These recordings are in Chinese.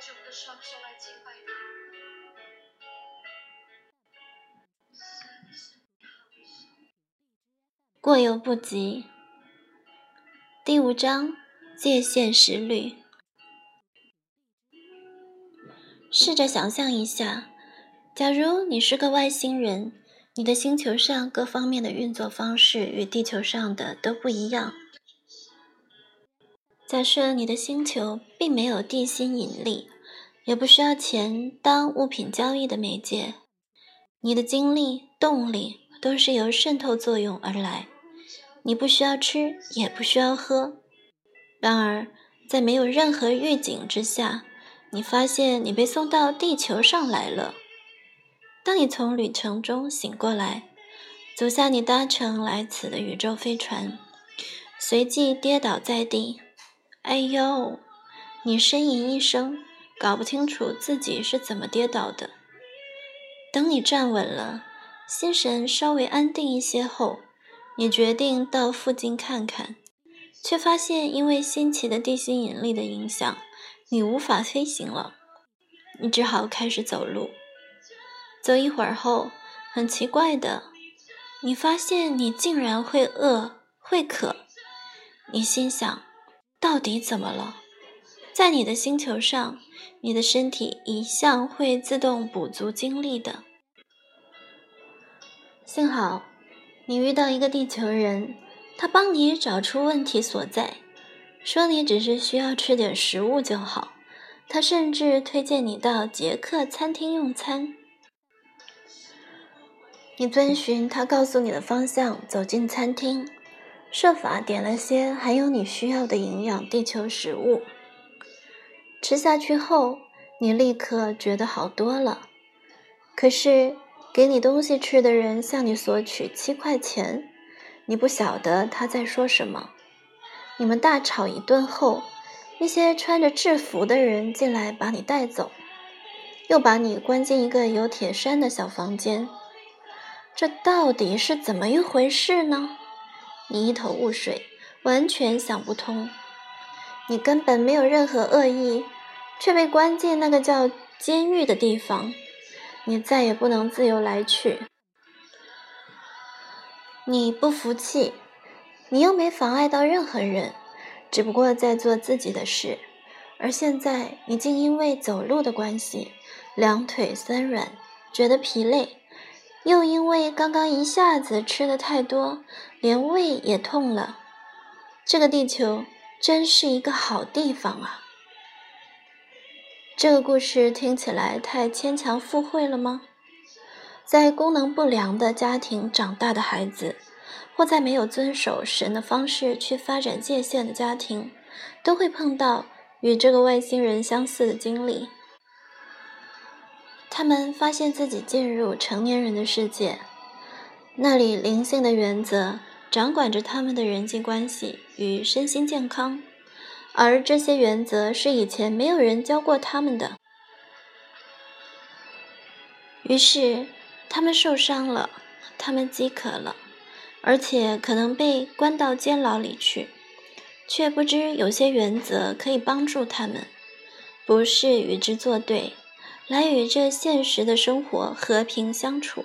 起我们的双手来敬拜他。过犹不及。第五章界限时律。试着想象一下，假如你是个外星人，你的星球上各方面的运作方式与地球上的都不一样。假设你的星球并没有地心引力，也不需要钱当物品交易的媒介，你的精力、动力都是由渗透作用而来。你不需要吃，也不需要喝。然而，在没有任何预警之下，你发现你被送到地球上来了。当你从旅程中醒过来，走下你搭乘来此的宇宙飞船，随即跌倒在地。哎呦！你呻吟一声，搞不清楚自己是怎么跌倒的。等你站稳了，心神稍微安定一些后，你决定到附近看看，却发现因为新奇的地心引力的影响，你无法飞行了。你只好开始走路。走一会儿后，很奇怪的，你发现你竟然会饿、会渴。你心想。到底怎么了？在你的星球上，你的身体一向会自动补足精力的。幸好，你遇到一个地球人，他帮你找出问题所在，说你只是需要吃点食物就好。他甚至推荐你到捷克餐厅用餐。你遵循他告诉你的方向走进餐厅。设法点了些含有你需要的营养地球食物，吃下去后，你立刻觉得好多了。可是，给你东西吃的人向你索取七块钱，你不晓得他在说什么。你们大吵一顿后，那些穿着制服的人进来把你带走，又把你关进一个有铁栅的小房间。这到底是怎么一回事呢？你一头雾水，完全想不通。你根本没有任何恶意，却被关进那个叫监狱的地方。你再也不能自由来去。你不服气，你又没妨碍到任何人，只不过在做自己的事。而现在，你竟因为走路的关系，两腿酸软，觉得疲累。又因为刚刚一下子吃的太多，连胃也痛了。这个地球真是一个好地方啊！这个故事听起来太牵强附会了吗？在功能不良的家庭长大的孩子，或在没有遵守神的方式去发展界限的家庭，都会碰到与这个外星人相似的经历。他们发现自己进入成年人的世界，那里灵性的原则掌管着他们的人际关系与身心健康，而这些原则是以前没有人教过他们的。于是，他们受伤了，他们饥渴了，而且可能被关到监牢里去，却不知有些原则可以帮助他们，不是与之作对。来与这现实的生活和平相处，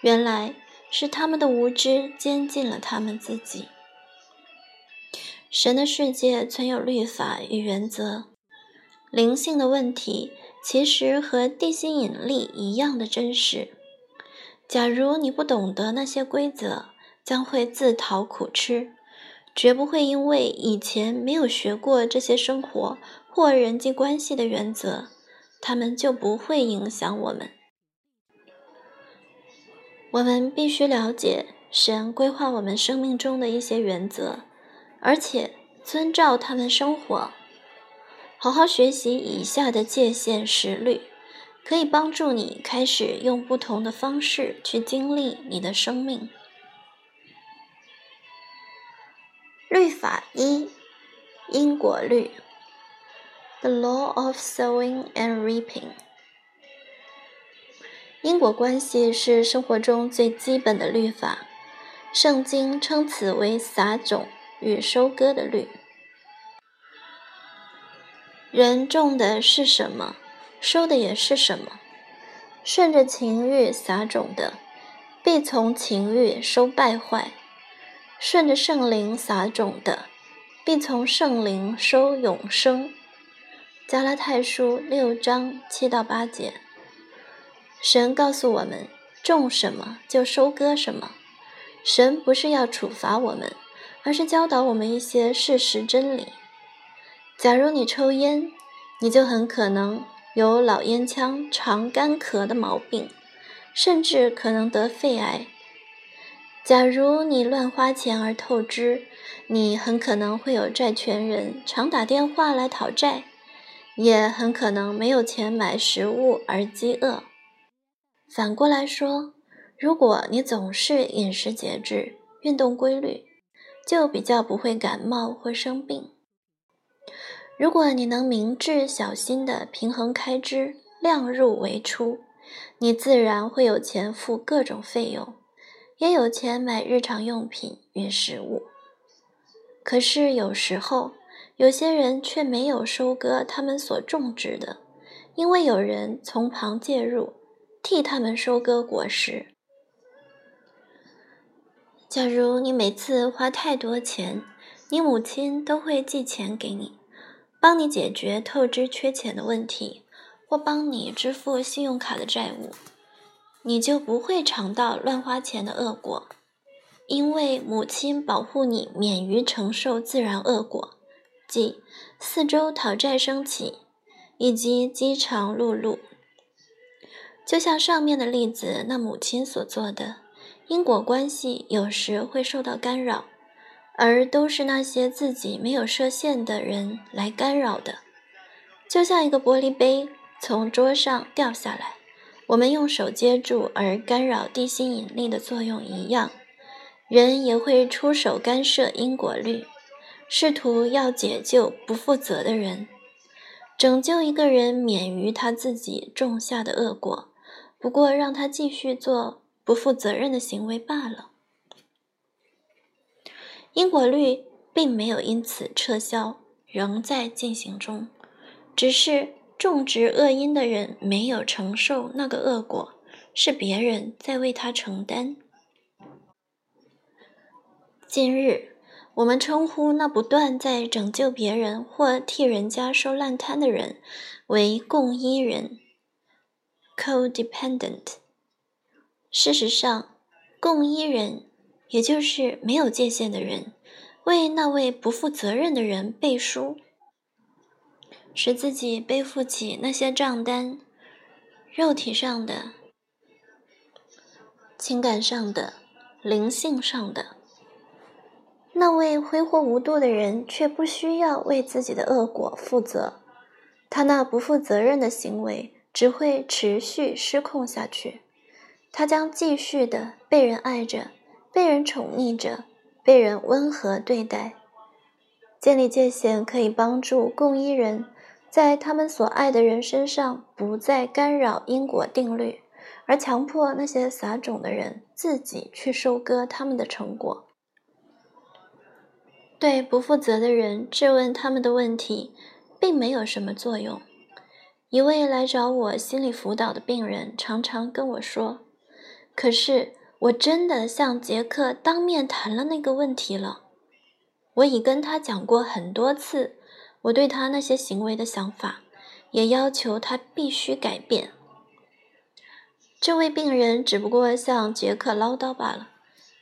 原来是他们的无知监禁了他们自己。神的世界存有律法与原则，灵性的问题其实和地心引力一样的真实。假如你不懂得那些规则，将会自讨苦吃，绝不会因为以前没有学过这些生活或人际关系的原则。他们就不会影响我们。我们必须了解神规划我们生命中的一些原则，而且遵照他们生活。好好学习以下的界限实律，可以帮助你开始用不同的方式去经历你的生命。律法一：因果律。The law of sowing and reaping，因果关系是生活中最基本的律法。圣经称此为撒种与收割的律。人种的是什么，收的也是什么。顺着情欲撒种的，必从情欲收败坏；顺着圣灵撒种的，必从圣灵收永生。加拉太书六章七到八节。神告诉我们，种什么就收割什么。神不是要处罚我们，而是教导我们一些事实真理。假如你抽烟，你就很可能。有老烟枪、肠干咳的毛病，甚至可能得肺癌。假如你乱花钱而透支，你很可能会有债权人常打电话来讨债，也很可能没有钱买食物而饥饿。反过来说，如果你总是饮食节制、运动规律，就比较不会感冒或生病。如果你能明智小心地平衡开支，量入为出，你自然会有钱付各种费用，也有钱买日常用品与食物。可是有时候，有些人却没有收割他们所种植的，因为有人从旁介入，替他们收割果实。假如你每次花太多钱，你母亲都会寄钱给你。帮你解决透支缺钱的问题，或帮你支付信用卡的债务，你就不会尝到乱花钱的恶果，因为母亲保护你免于承受自然恶果，即四周讨债升起，以及饥肠辘辘。就像上面的例子，那母亲所做的，因果关系有时会受到干扰。而都是那些自己没有设限的人来干扰的，就像一个玻璃杯从桌上掉下来，我们用手接住而干扰地心引力的作用一样，人也会出手干涉因果律，试图要解救不负责的人，拯救一个人免于他自己种下的恶果，不过让他继续做不负责任的行为罢了。因果律并没有因此撤销，仍在进行中，只是种植恶因的人没有承受那个恶果，是别人在为他承担。今日，我们称呼那不断在拯救别人或替人家收烂摊的人为共依人 （co-dependent）。事实上，共依人。也就是没有界限的人，为那位不负责任的人背书，使自己背负起那些账单，肉体上的、情感上的、灵性上的。那位挥霍无度的人却不需要为自己的恶果负责，他那不负责任的行为只会持续失控下去，他将继续的被人爱着。被人宠溺着，被人温和对待，建立界限可以帮助共依人在他们所爱的人身上不再干扰因果定律，而强迫那些撒种的人自己去收割他们的成果。对不负责的人质问他们的问题，并没有什么作用。一位来找我心理辅导的病人常常跟我说：“可是。”我真的向杰克当面谈了那个问题了。我已跟他讲过很多次我对他那些行为的想法，也要求他必须改变。这位病人只不过向杰克唠叨罢了。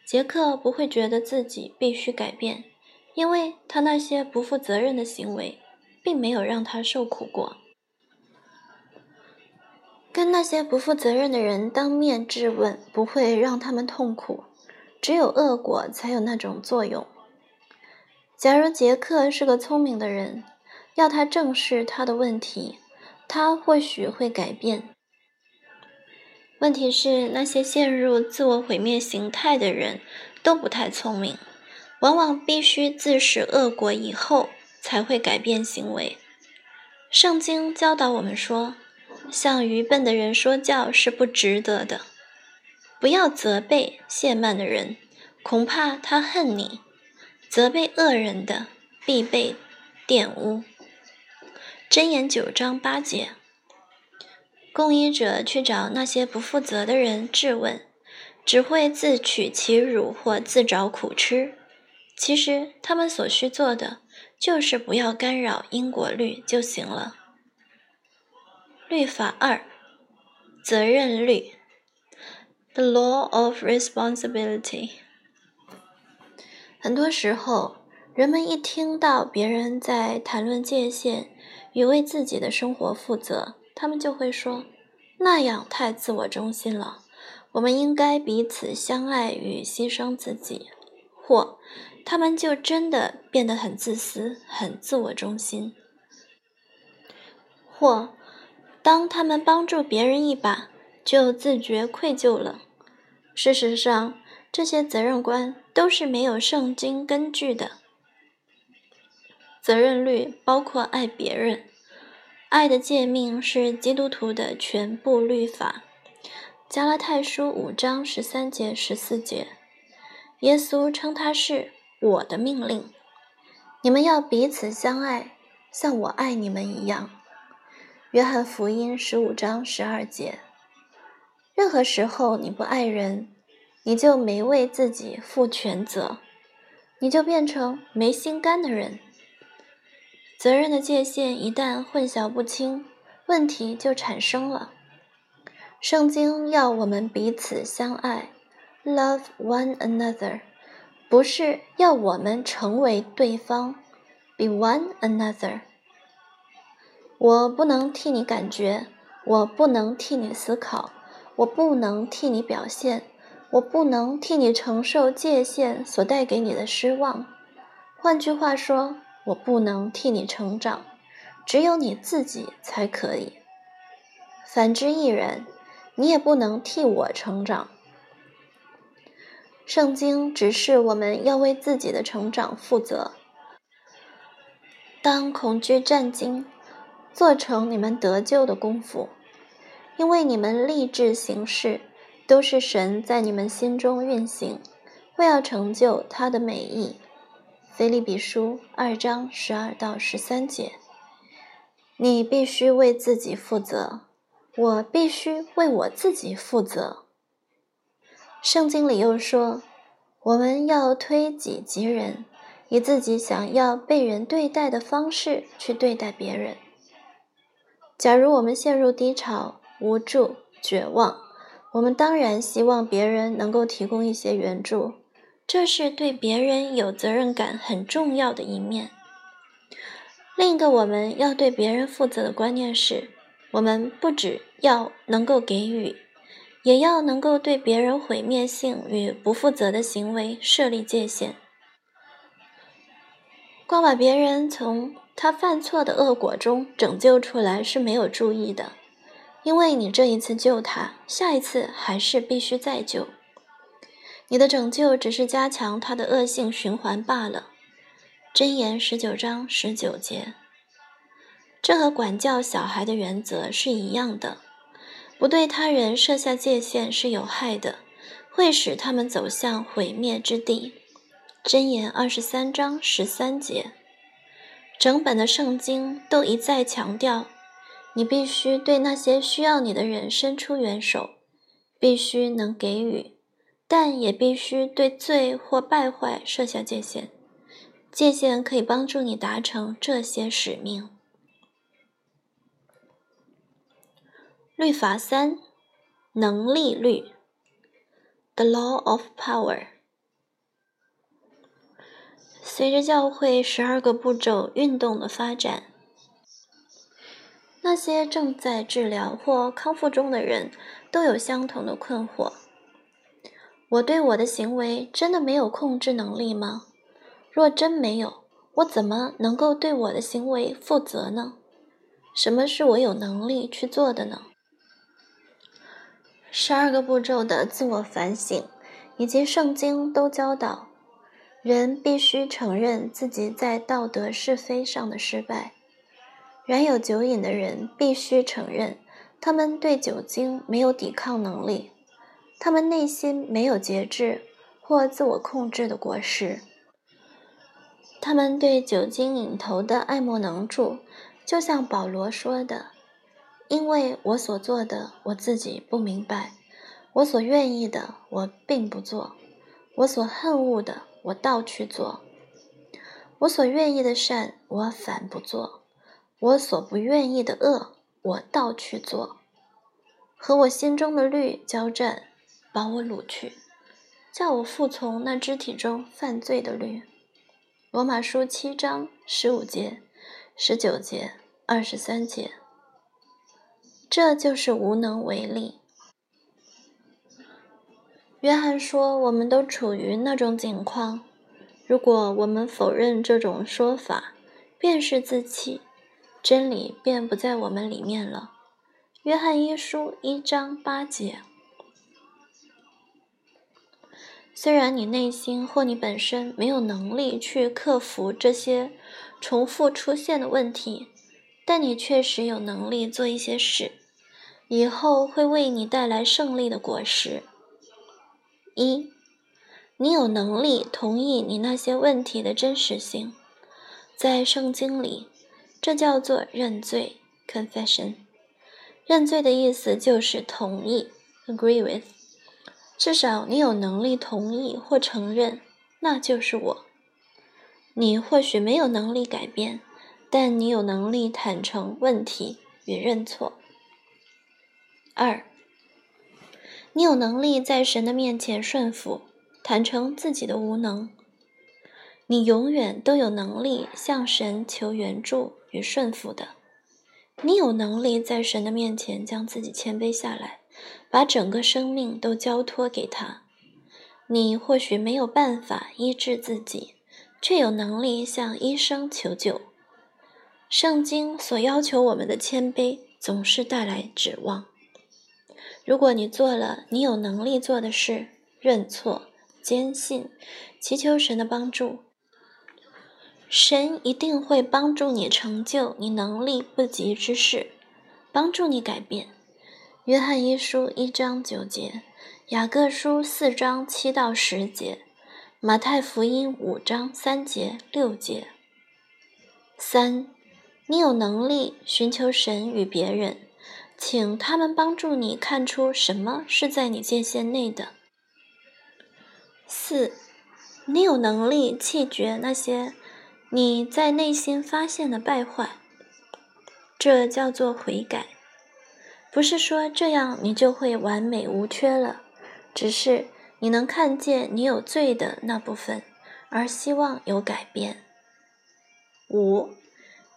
杰克不会觉得自己必须改变，因为他那些不负责任的行为，并没有让他受苦过。跟那些不负责任的人当面质问，不会让他们痛苦，只有恶果才有那种作用。假如杰克是个聪明的人，要他正视他的问题，他或许会改变。问题是，那些陷入自我毁灭形态的人都不太聪明，往往必须自食恶果以后才会改变行为。圣经教导我们说。向愚笨的人说教是不值得的。不要责备懈慢的人，恐怕他恨你；责备恶人的，必被玷污。箴言九章八节。供医者去找那些不负责的人质问，只会自取其辱或自找苦吃。其实他们所需做的，就是不要干扰因果律就行了。律法二，责任律，The Law of Responsibility。很多时候，人们一听到别人在谈论界限与为自己的生活负责，他们就会说：“那样太自我中心了。我们应该彼此相爱与牺牲自己。”或他们就真的变得很自私、很自我中心；或当他们帮助别人一把，就自觉愧疚了。事实上，这些责任观都是没有圣经根据的。责任律包括爱别人，爱的诫命是基督徒的全部律法。加拉太书五章十三节、十四节。耶稣称他是我的命令，你们要彼此相爱，像我爱你们一样。约翰福音十五章十二节。任何时候你不爱人，你就没为自己负全责，你就变成没心肝的人。责任的界限一旦混淆不清，问题就产生了。圣经要我们彼此相爱。Love one another，不是要我们成为对方，be one another。我不能替你感觉，我不能替你思考，我不能替你表现，我不能替你承受界限所带给你的失望。换句话说，我不能替你成长，只有你自己才可以。反之亦然，你也不能替我成长。圣经指示我们要为自己的成长负责。当恐惧战惊，做成你们得救的功夫，因为你们立志行事，都是神在你们心中运行，为要成就他的美意。腓利比书二章十二到十三节。你必须为自己负责，我必须为我自己负责。圣经里又说：“我们要推己及人，以自己想要被人对待的方式去对待别人。”假如我们陷入低潮、无助、绝望，我们当然希望别人能够提供一些援助，这是对别人有责任感很重要的一面。另一个我们要对别人负责的观念是：我们不只要能够给予。也要能够对别人毁灭性与不负责的行为设立界限。光把别人从他犯错的恶果中拯救出来是没有注意的，因为你这一次救他，下一次还是必须再救。你的拯救只是加强他的恶性循环罢了。箴言十九章十九节，这和管教小孩的原则是一样的。不对他人设下界限是有害的，会使他们走向毁灭之地。箴言二十三章十三节，整本的圣经都一再强调，你必须对那些需要你的人伸出援手，必须能给予，但也必须对罪或败坏设下界限。界限可以帮助你达成这些使命。律法三，能力律，The Law of Power。随着教会十二个步骤运动的发展，那些正在治疗或康复中的人都有相同的困惑：我对我的行为真的没有控制能力吗？若真没有，我怎么能够对我的行为负责呢？什么是我有能力去做的呢？十二个步骤的自我反省，以及圣经都教导，人必须承认自己在道德是非上的失败。染有酒瘾的人必须承认，他们对酒精没有抵抗能力，他们内心没有节制或自我控制的果实。他们对酒精瘾头的爱莫能助，就像保罗说的：“因为我所做的，我自己不明白；我所愿意的，我并不做；我所恨恶的，我倒去做；我所愿意的善，我反不做；我所不愿意的恶，我倒去做。和我心中的律交战，把我掳去，叫我服从那肢体中犯罪的律。”罗马书七章十五节。十九节、二十三节，这就是无能为力。约翰说：“我们都处于那种境况。如果我们否认这种说法，便是自欺，真理便不在我们里面了。”约翰一书一章八节。虽然你内心或你本身没有能力去克服这些。重复出现的问题，但你确实有能力做一些事，以后会为你带来胜利的果实。一，你有能力同意你那些问题的真实性，在圣经里，这叫做认罪 （confession）。认罪的意思就是同意 （agree with），至少你有能力同意或承认，那就是我。你或许没有能力改变，但你有能力坦诚问题与认错。二，你有能力在神的面前顺服，坦诚自己的无能。你永远都有能力向神求援助与顺服的。你有能力在神的面前将自己谦卑下来，把整个生命都交托给他。你或许没有办法医治自己。却有能力向医生求救。圣经所要求我们的谦卑，总是带来指望。如果你做了你有能力做的事，认错、坚信、祈求神的帮助，神一定会帮助你成就你能力不及之事，帮助你改变。约翰一书一章九节，雅各书四章七到十节。马太福音五章三节六节。三，你有能力寻求神与别人，请他们帮助你看出什么是在你界限内的。四，你有能力弃绝那些你在内心发现的败坏，这叫做悔改。不是说这样你就会完美无缺了，只是。你能看见你有罪的那部分，而希望有改变。五，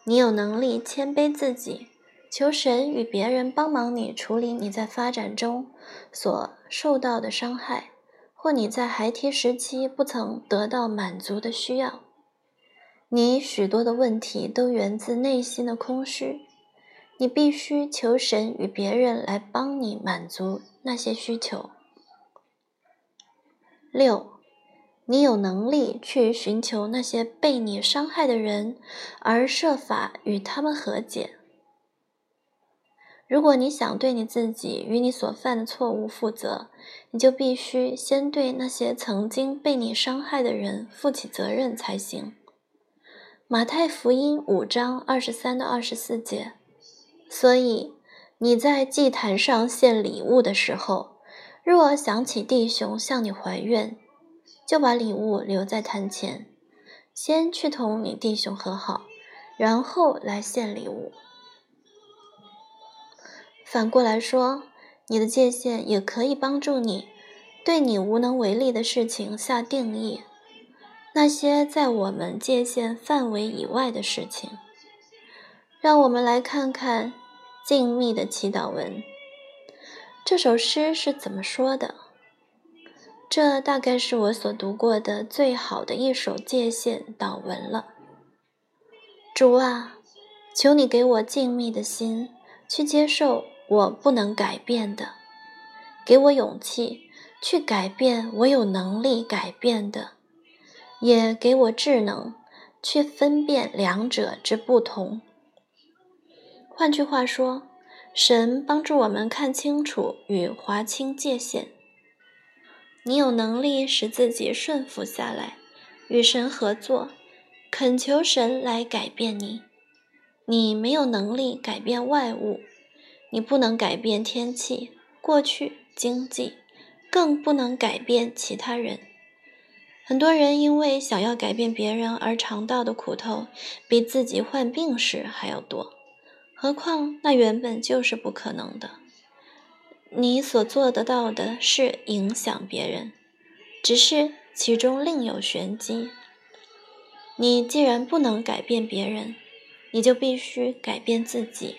你有能力谦卑自己，求神与别人帮忙你处理你在发展中所受到的伤害，或你在孩提时期不曾得到满足的需要。你许多的问题都源自内心的空虚，你必须求神与别人来帮你满足那些需求。六，你有能力去寻求那些被你伤害的人，而设法与他们和解。如果你想对你自己与你所犯的错误负责，你就必须先对那些曾经被你伤害的人负起责任才行。马太福音五章二十三到二十四节。所以你在祭坛上献礼物的时候。若想起弟兄向你怀怨，就把礼物留在坛前，先去同你弟兄和好，然后来献礼物。反过来说，你的界限也可以帮助你对你无能为力的事情下定义，那些在我们界限范围以外的事情。让我们来看看静谧的祈祷文。这首诗是怎么说的？这大概是我所读过的最好的一首界限祷文了。主啊，求你给我静谧的心，去接受我不能改变的；给我勇气去改变我有能力改变的；也给我智能去分辨两者之不同。换句话说。神帮助我们看清楚与划清界限。你有能力使自己顺服下来，与神合作，恳求神来改变你。你没有能力改变外物，你不能改变天气、过去、经济，更不能改变其他人。很多人因为想要改变别人而尝到的苦头，比自己患病时还要多。何况那原本就是不可能的。你所做得到的是影响别人，只是其中另有玄机。你既然不能改变别人，你就必须改变自己，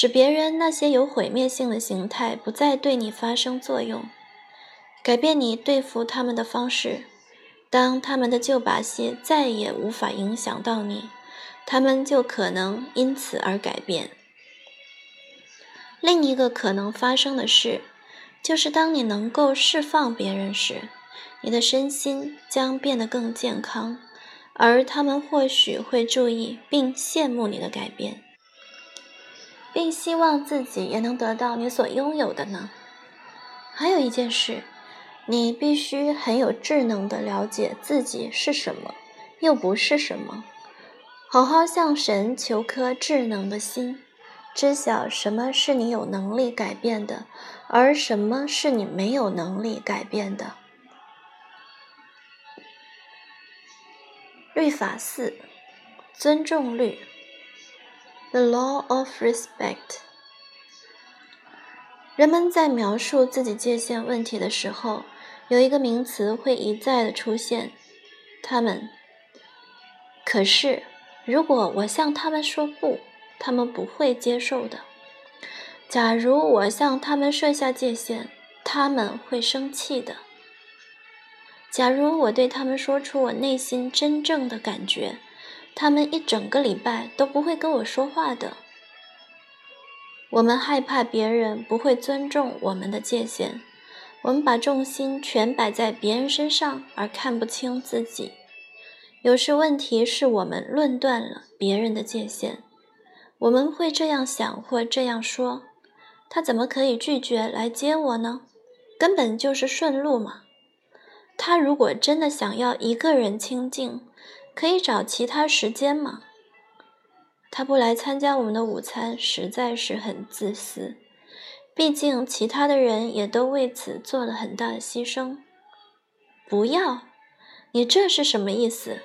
使别人那些有毁灭性的形态不再对你发生作用，改变你对付他们的方式。当他们的旧把戏再也无法影响到你，他们就可能因此而改变。另一个可能发生的事，就是当你能够释放别人时，你的身心将变得更健康，而他们或许会注意并羡慕你的改变，并希望自己也能得到你所拥有的呢。还有一件事。你必须很有智能的了解自己是什么，又不是什么。好好向神求颗智能的心，知晓什么是你有能力改变的，而什么是你没有能力改变的。律法四：尊重律。The law of respect。人们在描述自己界限问题的时候。有一个名词会一再的出现，他们。可是，如果我向他们说不，他们不会接受的。假如我向他们设下界限，他们会生气的。假如我对他们说出我内心真正的感觉，他们一整个礼拜都不会跟我说话的。我们害怕别人不会尊重我们的界限。我们把重心全摆在别人身上，而看不清自己。有时问题是我们论断了别人的界限。我们会这样想或这样说：他怎么可以拒绝来接我呢？根本就是顺路嘛。他如果真的想要一个人清静，可以找其他时间吗。他不来参加我们的午餐，实在是很自私。毕竟，其他的人也都为此做了很大的牺牲。不要，你这是什么意思？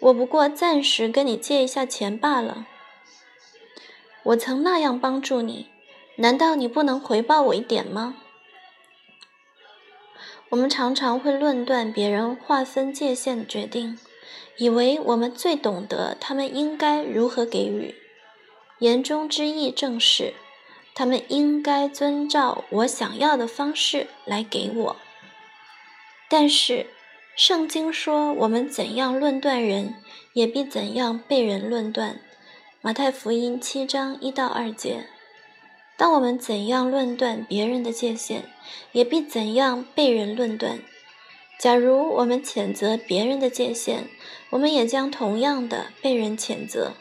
我不过暂时跟你借一下钱罢了。我曾那样帮助你，难道你不能回报我一点吗？我们常常会论断别人划分界限的决定，以为我们最懂得他们应该如何给予。言中之意正是。他们应该遵照我想要的方式来给我。但是，圣经说我们怎样论断人，也必怎样被人论断。马太福音七章一到二节。当我们怎样论断别人的界限，也必怎样被人论断。假如我们谴责别人的界限，我们也将同样的被人谴责。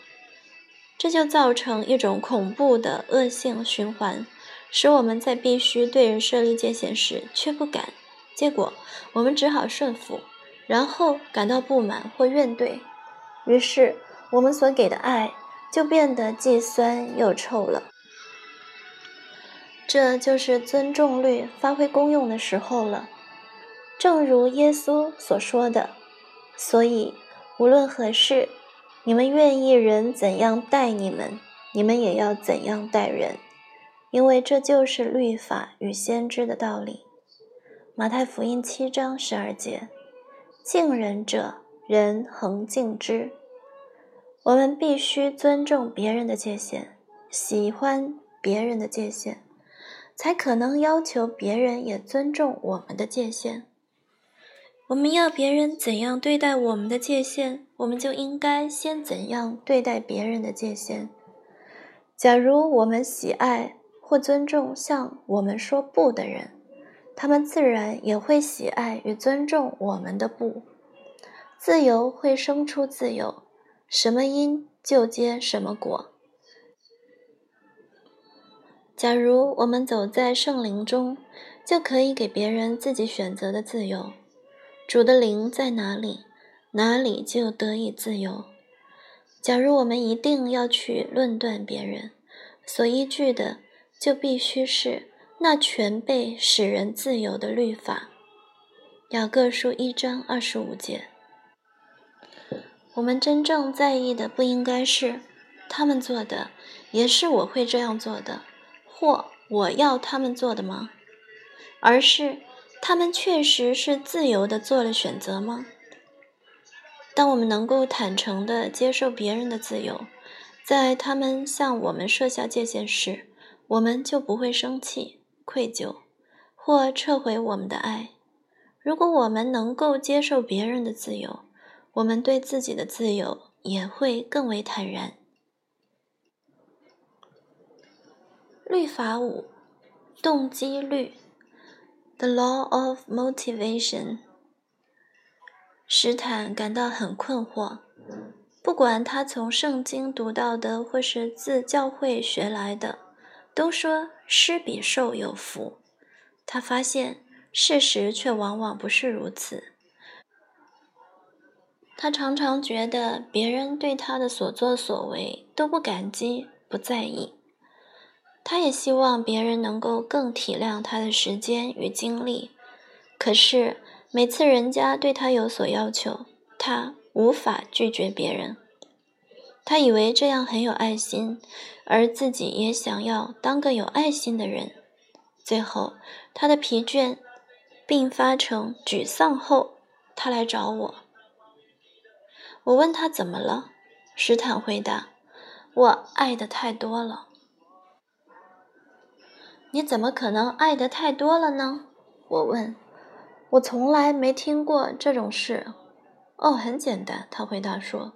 这就造成一种恐怖的恶性循环，使我们在必须对人设立界限时却不敢，结果我们只好顺服，然后感到不满或怨怼，于是我们所给的爱就变得既酸又臭了。这就是尊重律发挥功用的时候了，正如耶稣所说的，所以无论何事。你们愿意人怎样待你们，你们也要怎样待人，因为这就是律法与先知的道理。马太福音七章十二节：敬人者，人恒敬之。我们必须尊重别人的界限，喜欢别人的界限，才可能要求别人也尊重我们的界限。我们要别人怎样对待我们的界限，我们就应该先怎样对待别人的界限。假如我们喜爱或尊重向我们说不的人，他们自然也会喜爱与尊重我们的不。自由会生出自由，什么因就结什么果。假如我们走在圣灵中，就可以给别人自己选择的自由。主的灵在哪里，哪里就得以自由。假如我们一定要去论断别人，所依据的就必须是那全被使人自由的律法。雅各书一章二十五节。我们真正在意的不应该是他们做的，也是我会这样做的，或我要他们做的吗？而是他们确实是自由的做了选择吗？当我们能够坦诚的接受别人的自由，在他们向我们设下界限时，我们就不会生气、愧疚，或撤回我们的爱。如果我们能够接受别人的自由，我们对自己的自由也会更为坦然。律法五：动机律 （The Law of Motivation）。史坦感到很困惑，不管他从圣经读到的，或是自教会学来的，都说施比受有福。他发现事实却往往不是如此。他常常觉得别人对他的所作所为都不感激、不在意。他也希望别人能够更体谅他的时间与精力，可是。每次人家对他有所要求，他无法拒绝别人。他以为这样很有爱心，而自己也想要当个有爱心的人。最后，他的疲倦并发成沮丧后，他来找我。我问他怎么了，史坦回答：“我爱的太多了。”你怎么可能爱的太多了呢？我问。我从来没听过这种事。哦，很简单，他回答说：“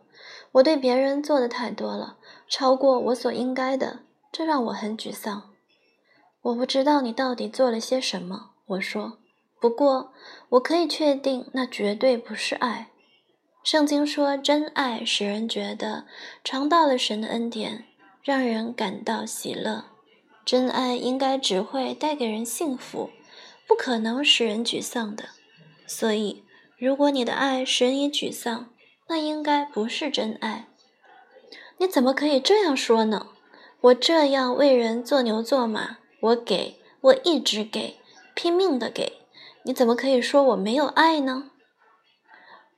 我对别人做的太多了，超过我所应该的，这让我很沮丧。我不知道你到底做了些什么。”我说：“不过我可以确定，那绝对不是爱。圣经说，真爱使人觉得尝到了神的恩典，让人感到喜乐。真爱应该只会带给人幸福。”不可能使人沮丧的，所以，如果你的爱使你沮丧，那应该不是真爱。你怎么可以这样说呢？我这样为人做牛做马，我给，我一直给，拼命的给，你怎么可以说我没有爱呢？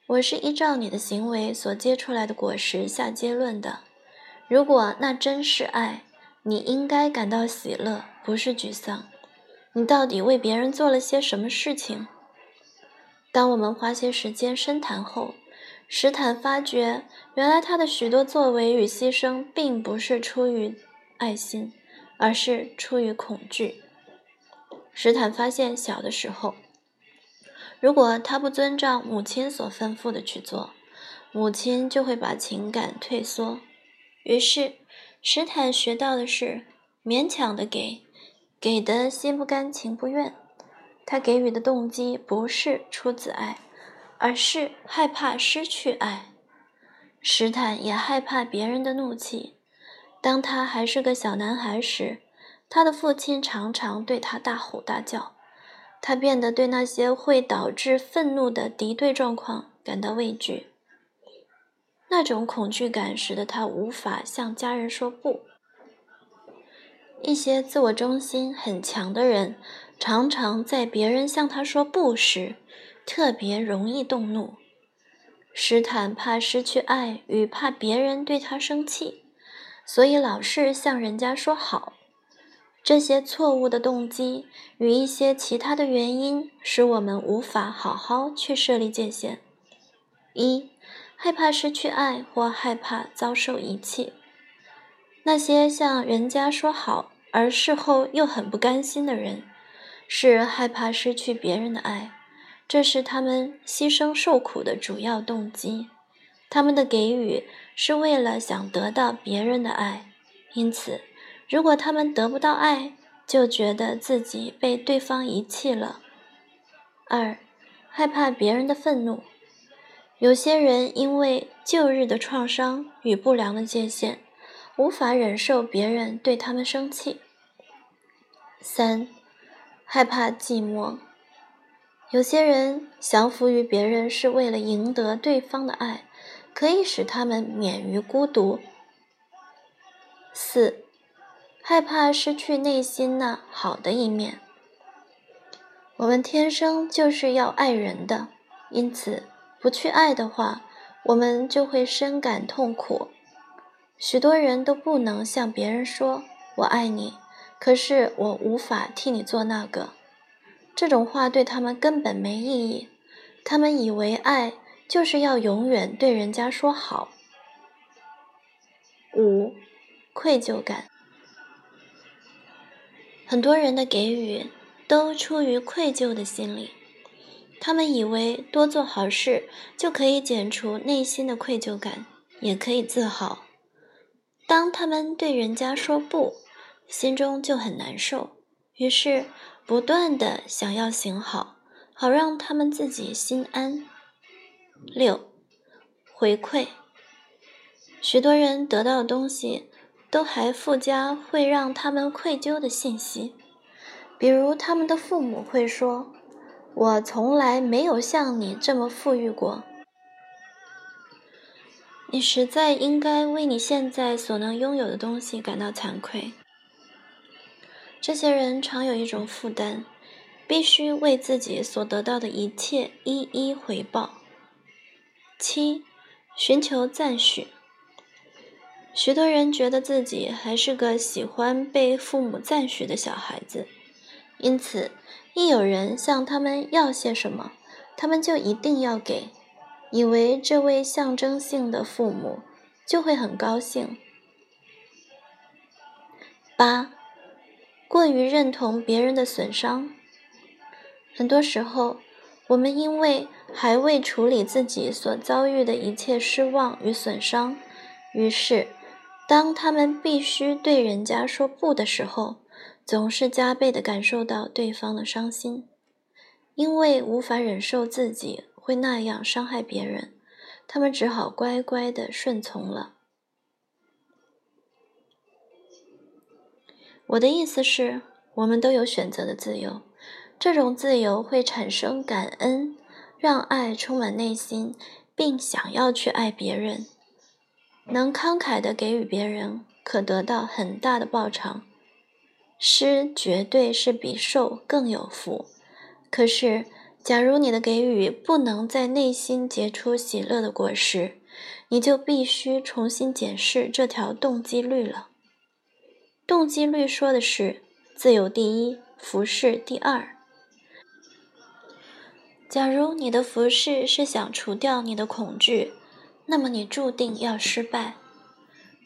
我是依照你的行为所结出来的果实下结论的。如果那真是爱，你应该感到喜乐，不是沮丧。你到底为别人做了些什么事情？当我们花些时间深谈后，史坦发觉，原来他的许多作为与牺牲，并不是出于爱心，而是出于恐惧。史坦发现，小的时候，如果他不遵照母亲所吩咐的去做，母亲就会把情感退缩。于是，史坦学到的是勉强的给。给的心不甘情不愿，他给予的动机不是出自爱，而是害怕失去爱。史坦也害怕别人的怒气。当他还是个小男孩时，他的父亲常常对他大吼大叫，他变得对那些会导致愤怒的敌对状况感到畏惧。那种恐惧感使得他无法向家人说不。一些自我中心很强的人，常常在别人向他说不时，特别容易动怒。史坦怕失去爱与怕别人对他生气，所以老是向人家说好。这些错误的动机与一些其他的原因，使我们无法好好去设立界限：一、害怕失去爱或害怕遭受遗弃。那些向人家说好。而事后又很不甘心的人，是害怕失去别人的爱，这是他们牺牲受苦的主要动机。他们的给予是为了想得到别人的爱，因此，如果他们得不到爱，就觉得自己被对方遗弃了。二，害怕别人的愤怒。有些人因为旧日的创伤与不良的界限。无法忍受别人对他们生气。三，害怕寂寞。有些人降服于别人是为了赢得对方的爱，可以使他们免于孤独。四，害怕失去内心那好的一面。我们天生就是要爱人的，因此不去爱的话，我们就会深感痛苦。许多人都不能向别人说“我爱你”，可是我无法替你做那个。这种话对他们根本没意义。他们以为爱就是要永远对人家说好。五，愧疚感。很多人的给予都出于愧疚的心理，他们以为多做好事就可以减除内心的愧疚感，也可以自豪。当他们对人家说不，心中就很难受，于是不断的想要行好。好让他们自己心安。六，回馈。许多人得到的东西，都还附加会让他们愧疚的信息，比如他们的父母会说：“我从来没有像你这么富裕过。”你实在应该为你现在所能拥有的东西感到惭愧。这些人常有一种负担。必须为自己所得到的一切一一回报。七，寻求赞许。许多人觉得自己还是个喜欢被父母赞许的小孩子，因此，一有人向他们要些什么，他们就一定要给，以为这位象征性的父母就会很高兴。八，过于认同别人的损伤。很多时候，我们因为还未处理自己所遭遇的一切失望与损伤，于是，当他们必须对人家说不的时候，总是加倍的感受到对方的伤心。因为无法忍受自己会那样伤害别人，他们只好乖乖的顺从了。我的意思是，我们都有选择的自由。这种自由会产生感恩，让爱充满内心，并想要去爱别人。能慷慨地给予别人，可得到很大的报偿。施绝对是比受更有福。可是，假如你的给予不能在内心结出喜乐的果实，你就必须重新检视这条动机律了。动机律说的是：自由第一，服饰第二。假如你的服饰是想除掉你的恐惧，那么你注定要失败。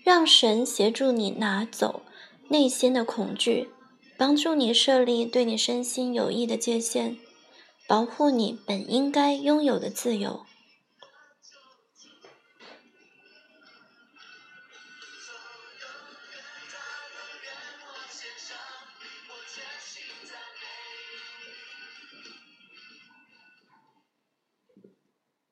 让神协助你拿走内心的恐惧，帮助你设立对你身心有益的界限，保护你本应该拥有的自由。